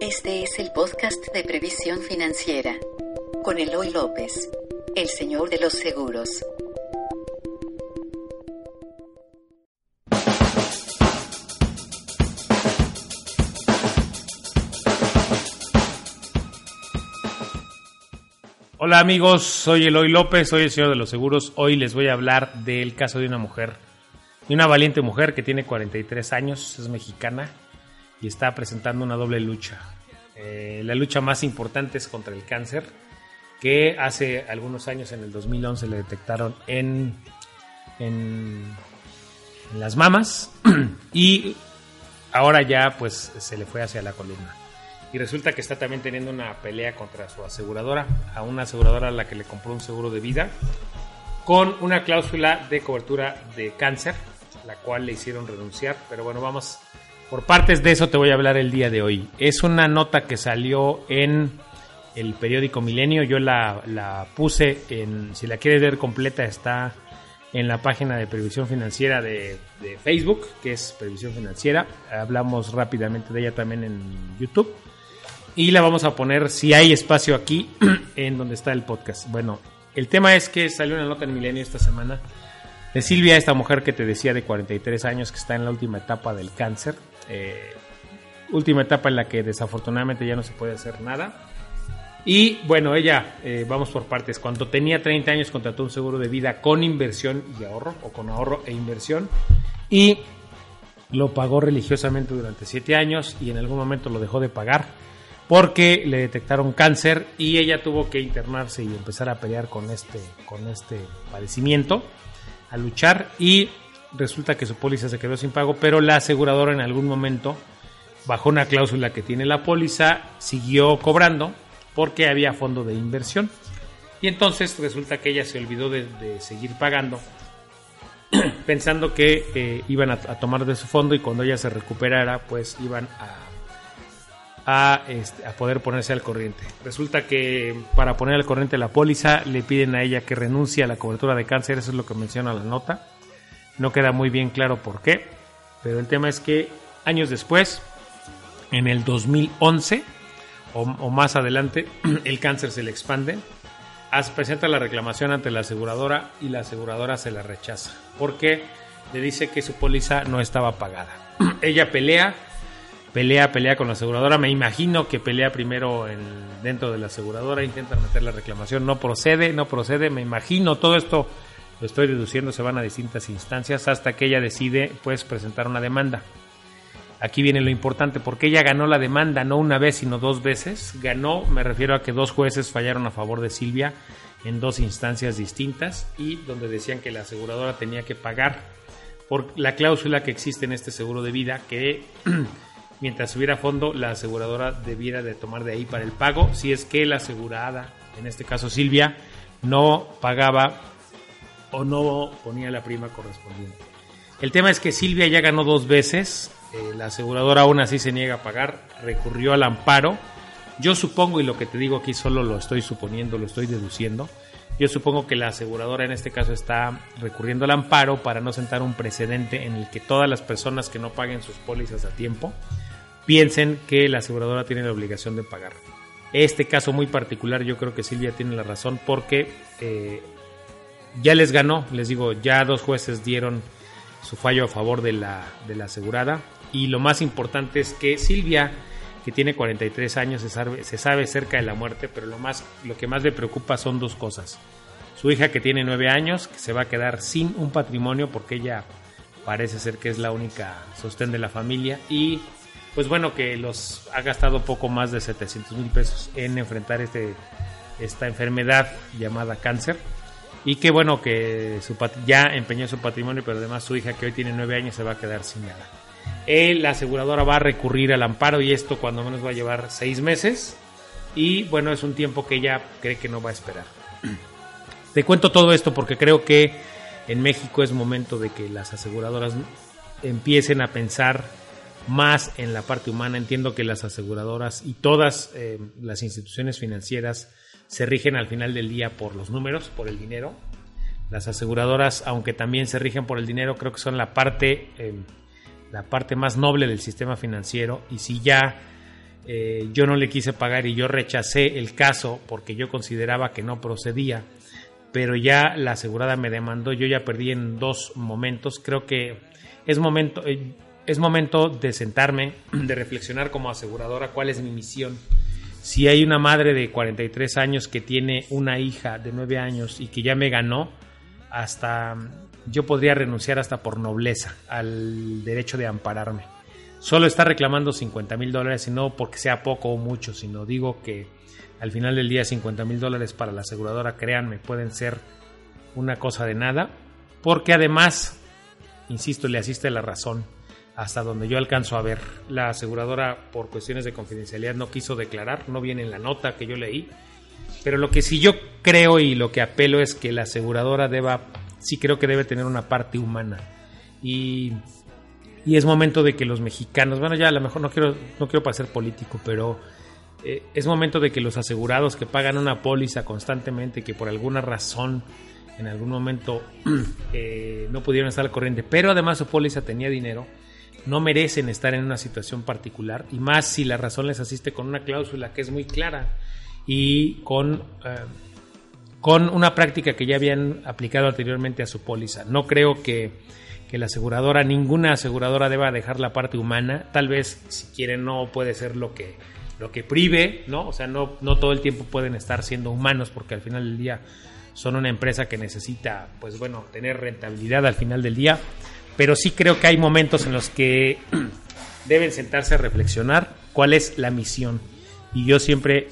Este es el podcast de previsión financiera con Eloy López, el señor de los seguros. Hola amigos, soy Eloy López, soy el señor de los seguros. Hoy les voy a hablar del caso de una mujer, de una valiente mujer que tiene 43 años, es mexicana y está presentando una doble lucha. Eh, la lucha más importante es contra el cáncer, que hace algunos años, en el 2011, le detectaron en, en, en las mamas y ahora ya pues se le fue hacia la columna y resulta que está también teniendo una pelea contra su aseguradora, a una aseguradora a la que le compró un seguro de vida, con una cláusula de cobertura de cáncer, la cual le hicieron renunciar, pero bueno, vamos por partes de eso te voy a hablar el día de hoy. Es una nota que salió en el periódico Milenio, yo la, la puse en, si la quieres ver completa está en la página de Previsión Financiera de, de Facebook, que es Previsión Financiera, hablamos rápidamente de ella también en YouTube y la vamos a poner si hay espacio aquí en donde está el podcast. Bueno, el tema es que salió una nota en Milenio esta semana de Silvia, esta mujer que te decía de 43 años que está en la última etapa del cáncer, eh, última etapa en la que desafortunadamente ya no se puede hacer nada. Y bueno, ella, eh, vamos por partes, cuando tenía 30 años contrató un seguro de vida con inversión y ahorro, o con ahorro e inversión, y lo pagó religiosamente durante 7 años y en algún momento lo dejó de pagar porque le detectaron cáncer y ella tuvo que internarse y empezar a pelear con este, con este padecimiento, a luchar y resulta que su póliza se quedó sin pago, pero la aseguradora en algún momento, bajo una cláusula que tiene la póliza, siguió cobrando porque había fondo de inversión. Y entonces resulta que ella se olvidó de, seguir pagando, pensando que eh, iban a, a tomar de su fondo y cuando ella se recuperara, pues iban a a, este, a, poder ponerse al corriente. Resulta que para poner al corriente la póliza le piden a ella que renuncie a la cobertura de cáncer, eso es lo que menciona la nota. No queda muy bien claro por qué, pero el tema es que años después, en el 2011 o, o más adelante, el cáncer se le expande, presenta la reclamación ante la aseguradora y la aseguradora se la rechaza porque le dice que su póliza no estaba pagada. ella pelea pelea, pelea con la aseguradora. Me imagino que pelea primero en, dentro de la aseguradora, intenta meter la reclamación, no procede, no procede. Me imagino todo esto lo estoy deduciendo, se van a distintas instancias hasta que ella decide pues presentar una demanda. Aquí viene lo importante, porque ella ganó la demanda no una vez, sino dos veces. Ganó, me refiero a que dos jueces fallaron a favor de Silvia en dos instancias distintas y donde decían que la aseguradora tenía que pagar por la cláusula que existe en este seguro de vida que mientras hubiera fondo, la aseguradora debiera de tomar de ahí para el pago, si es que la asegurada, en este caso Silvia, no pagaba o no ponía la prima correspondiente. El tema es que Silvia ya ganó dos veces, eh, la aseguradora aún así se niega a pagar, recurrió al amparo. Yo supongo, y lo que te digo aquí solo lo estoy suponiendo, lo estoy deduciendo, yo supongo que la aseguradora en este caso está recurriendo al amparo para no sentar un precedente en el que todas las personas que no paguen sus pólizas a tiempo piensen que la aseguradora tiene la obligación de pagar. Este caso muy particular yo creo que Silvia tiene la razón porque eh, ya les ganó, les digo, ya dos jueces dieron su fallo a favor de la, de la asegurada y lo más importante es que Silvia, que tiene 43 años, se sabe, se sabe cerca de la muerte, pero lo, más, lo que más le preocupa son dos cosas. Su hija que tiene 9 años, que se va a quedar sin un patrimonio porque ella parece ser que es la única sostén de la familia y pues bueno, que los ha gastado poco más de 700 mil pesos en enfrentar este, esta enfermedad llamada cáncer. Y que bueno, que su ya empeñó su patrimonio, pero además su hija que hoy tiene 9 años se va a quedar sin nada. La aseguradora va a recurrir al amparo y esto cuando menos va a llevar 6 meses. Y bueno, es un tiempo que ella cree que no va a esperar. Te cuento todo esto porque creo que en México es momento de que las aseguradoras empiecen a pensar más en la parte humana. Entiendo que las aseguradoras y todas eh, las instituciones financieras se rigen al final del día por los números, por el dinero. Las aseguradoras, aunque también se rigen por el dinero, creo que son la parte, eh, la parte más noble del sistema financiero. Y si ya eh, yo no le quise pagar y yo rechacé el caso porque yo consideraba que no procedía, pero ya la asegurada me demandó, yo ya perdí en dos momentos, creo que es momento, eh, es momento de sentarme, de reflexionar como aseguradora cuál es mi misión. Si hay una madre de 43 años que tiene una hija de 9 años y que ya me ganó, hasta yo podría renunciar hasta por nobleza al derecho de ampararme solo está reclamando 50 mil dólares y no porque sea poco o mucho, sino digo que al final del día 50 mil dólares para la aseguradora, créanme, pueden ser una cosa de nada, porque además, insisto, le asiste la razón hasta donde yo alcanzo a ver. La aseguradora, por cuestiones de confidencialidad, no quiso declarar, no viene en la nota que yo leí, pero lo que sí yo creo y lo que apelo es que la aseguradora deba, sí creo que debe tener una parte humana. Y y es momento de que los mexicanos, bueno, ya a lo mejor no quiero, no quiero parecer político, pero eh, es momento de que los asegurados que pagan una póliza constantemente, que por alguna razón en algún momento eh, no pudieron estar al corriente, pero además su póliza tenía dinero, no merecen estar en una situación particular, y más si la razón les asiste con una cláusula que es muy clara y con, eh, con una práctica que ya habían aplicado anteriormente a su póliza. No creo que que la aseguradora, ninguna aseguradora deba dejar la parte humana. Tal vez, si quieren, no puede ser lo que, lo que prive, ¿no? O sea, no, no todo el tiempo pueden estar siendo humanos porque al final del día son una empresa que necesita, pues bueno, tener rentabilidad al final del día. Pero sí creo que hay momentos en los que deben sentarse a reflexionar cuál es la misión. Y yo siempre,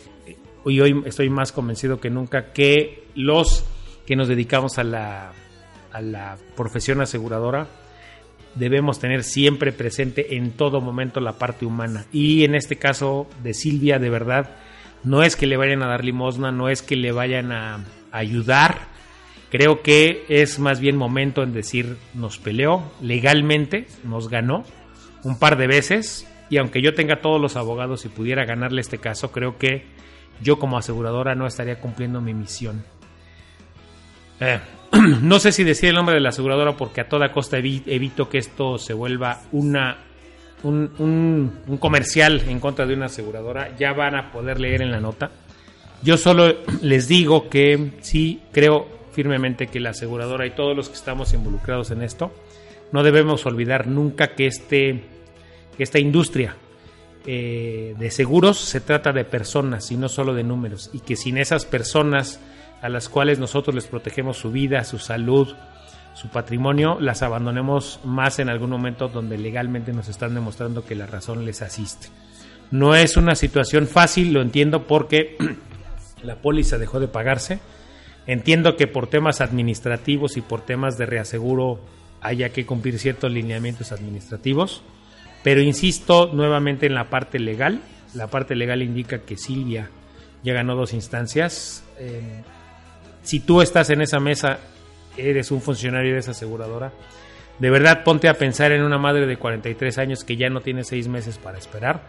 hoy estoy más convencido que nunca, que los que nos dedicamos a la a la profesión aseguradora, debemos tener siempre presente en todo momento la parte humana. Y en este caso de Silvia, de verdad, no es que le vayan a dar limosna, no es que le vayan a ayudar. Creo que es más bien momento en decir, nos peleó legalmente, nos ganó un par de veces. Y aunque yo tenga todos los abogados y pudiera ganarle este caso, creo que yo como aseguradora no estaría cumpliendo mi misión. Eh, no sé si decir el nombre de la aseguradora porque a toda costa evito que esto se vuelva una un, comercial en contra de una aseguradora. Ya van a poder leer en la nota. Yo solo les digo que sí creo firmemente que la aseguradora y todos los que estamos involucrados en esto no debemos olvidar nunca que este esta industria eh, de seguros se trata de personas y no solo de números y que sin esas personas a las cuales nosotros les protegemos su vida, su salud, su patrimonio, las abandonemos más en algún momento donde legalmente nos están demostrando que la razón les asiste. No es una situación fácil, lo entiendo porque la póliza dejó de pagarse. Entiendo que por temas administrativos y por temas de reaseguro haya que cumplir ciertos lineamientos administrativos, pero insisto nuevamente en la parte legal. La parte legal indica que Silvia ya ganó dos instancias. Eh, si tú estás en esa mesa, eres un funcionario de esa aseguradora, de verdad ponte a pensar en una madre de 43 años que ya no tiene seis meses para esperar,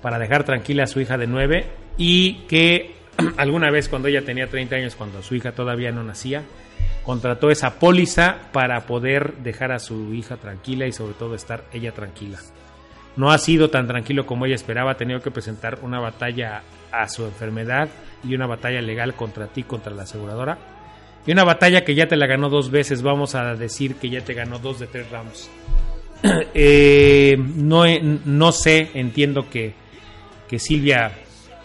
para dejar tranquila a su hija de 9 y que alguna vez cuando ella tenía 30 años, cuando su hija todavía no nacía, contrató esa póliza para poder dejar a su hija tranquila y sobre todo estar ella tranquila. No ha sido tan tranquilo como ella esperaba, ha tenido que presentar una batalla a su enfermedad y una batalla legal contra ti, contra la aseguradora. Y una batalla que ya te la ganó dos veces, vamos a decir que ya te ganó dos de tres rounds. Eh, no, no sé, entiendo que, que Silvia,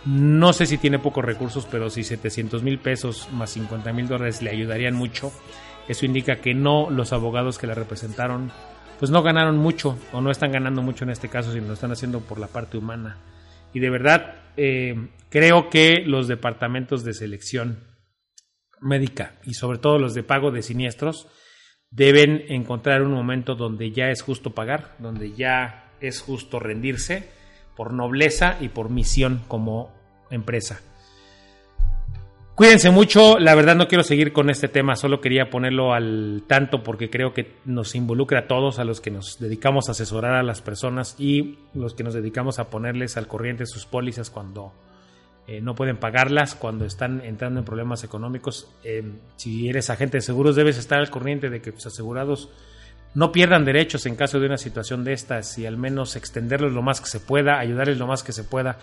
no sé si tiene pocos recursos, pero si 700 mil pesos más 50 mil dólares le ayudarían mucho, eso indica que no los abogados que la representaron, pues no ganaron mucho o no están ganando mucho en este caso, sino lo están haciendo por la parte humana. Y de verdad, eh, creo que los departamentos de selección médica y sobre todo los de pago de siniestros deben encontrar un momento donde ya es justo pagar, donde ya es justo rendirse por nobleza y por misión como empresa. Cuídense mucho, la verdad no quiero seguir con este tema, solo quería ponerlo al tanto porque creo que nos involucra a todos, a los que nos dedicamos a asesorar a las personas y los que nos dedicamos a ponerles al corriente sus pólizas cuando eh, no pueden pagarlas, cuando están entrando en problemas económicos. Eh, si eres agente de seguros debes estar al corriente de que tus asegurados no pierdan derechos en caso de una situación de estas y al menos extenderlos lo más que se pueda, ayudarles lo más que se pueda.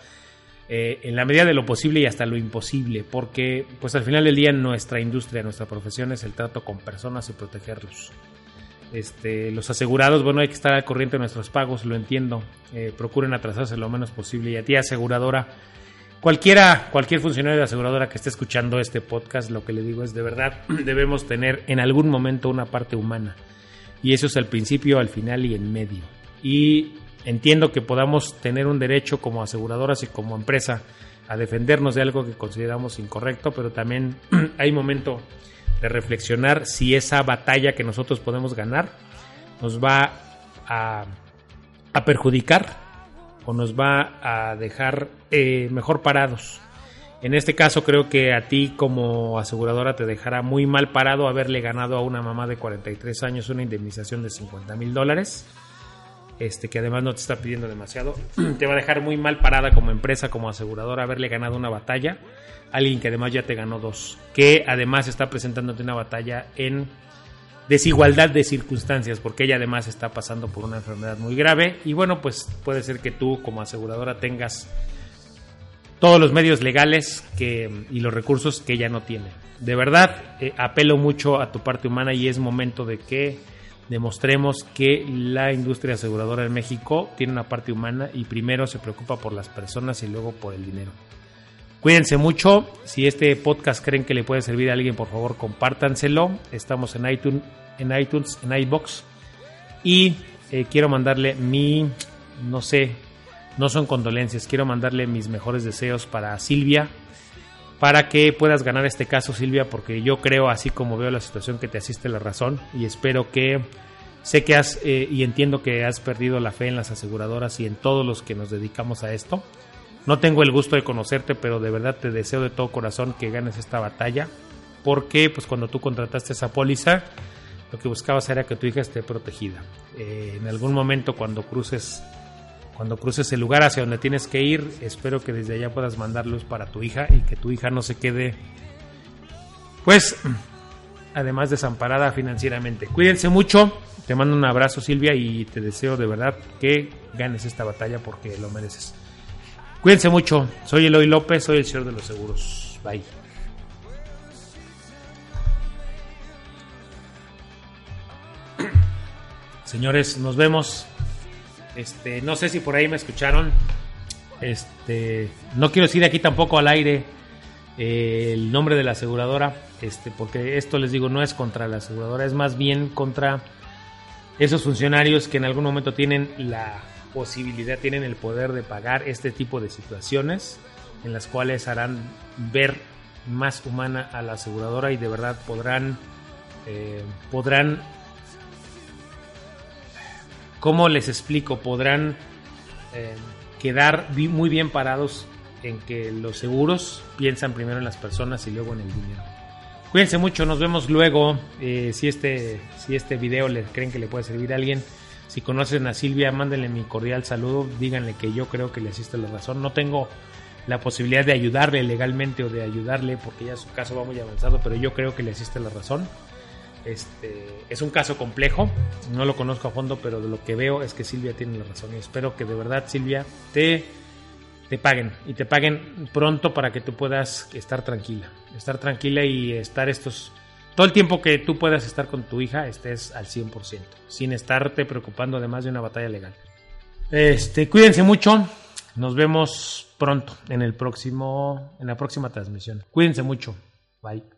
Eh, en la medida de lo posible y hasta lo imposible, porque pues al final del día nuestra industria, nuestra profesión es el trato con personas y protegerlos. Este, los asegurados, bueno, hay que estar al corriente de nuestros pagos, lo entiendo. Eh, procuren atrasarse lo menos posible. Y a ti, aseguradora, cualquiera, cualquier funcionario de aseguradora que esté escuchando este podcast, lo que le digo es de verdad, debemos tener en algún momento una parte humana. Y eso es al principio, al final y en medio. Y entiendo que podamos tener un derecho como aseguradoras y como empresa a defendernos de algo que consideramos incorrecto, pero también hay momento de reflexionar si esa batalla que nosotros podemos ganar nos va a, perjudicar o nos va a dejar eh, mejor parados. En este caso creo que a ti como aseguradora te dejará muy mal parado haberle ganado a una mamá de 43 años una indemnización de 50 mil dólares este, que además no te está pidiendo demasiado, te va a dejar muy mal parada como empresa, como aseguradora, haberle ganado una batalla. Alguien que además ya te ganó dos, que además está presentándote una batalla en desigualdad de circunstancias, porque ella además está pasando por una enfermedad muy grave. Y bueno, pues puede ser que tú como aseguradora tengas todos los medios legales que, y los recursos que ella no tiene. De verdad, eh, apelo mucho a tu parte humana y es momento de que demostremos que la industria aseguradora en México tiene una parte humana y primero se preocupa por las personas y luego por el dinero. Cuídense mucho. Si este podcast creen que le puede servir a alguien, por favor, compártanselo. Estamos en iTunes, en iTunes, en iBox. Y eh, quiero mandarle mi, no sé, no son condolencias, quiero mandarle mis mejores deseos para Silvia, para que puedas ganar este caso, Silvia, porque yo creo, así como veo la situación, que te asiste la razón y espero que sé que has eh, y entiendo que has perdido la fe en las aseguradoras y en todos los que nos dedicamos a esto. No tengo el gusto de conocerte, pero de verdad te deseo de todo corazón que ganes esta batalla, porque pues cuando tú contrataste esa póliza, lo que buscabas era que tu hija esté protegida. Eh, en algún momento cuando cruces cuando cruces el lugar hacia donde tienes que ir, espero que desde allá puedas mandar luz para tu hija y que tu hija no se quede, pues, además desamparada financieramente. Cuídense mucho, te mando un abrazo Silvia y te deseo de verdad que ganes esta batalla porque lo mereces. Cuídense mucho, soy Eloy López, soy el señor de los seguros. Bye. Señores, nos vemos. Este, no sé si por ahí me escucharon. Este, no quiero decir aquí tampoco al aire eh, el nombre de la aseguradora, este, porque esto les digo no es contra la aseguradora, es más bien contra esos funcionarios que en algún momento tienen la posibilidad, tienen el poder de pagar este tipo de situaciones en las cuales harán ver más humana a la aseguradora y de verdad podrán eh, podrán ¿Cómo les explico? Podrán eh, quedar muy bien parados en que los seguros piensan primero en las personas y luego en el dinero. Cuídense mucho, nos vemos luego. Eh, si, este, si este video les creen que le puede servir a alguien, si conocen a Silvia, mándenle mi cordial saludo, díganle que yo creo que le asiste la razón. No tengo la posibilidad de ayudarle legalmente o de ayudarle porque ya su caso va muy avanzado, pero yo creo que le asiste la razón. Este, es un caso complejo, no lo conozco a fondo, pero de lo que veo es que Silvia tiene la razón y espero que de verdad Silvia te, te paguen y te paguen pronto para que tú puedas estar tranquila, estar tranquila y estar estos todo el tiempo que tú puedas estar con tu hija estés al 100%, sin estarte preocupando además de una batalla legal. Este, cuídense mucho. Nos vemos pronto en el próximo en la próxima transmisión. Cuídense mucho. Bye.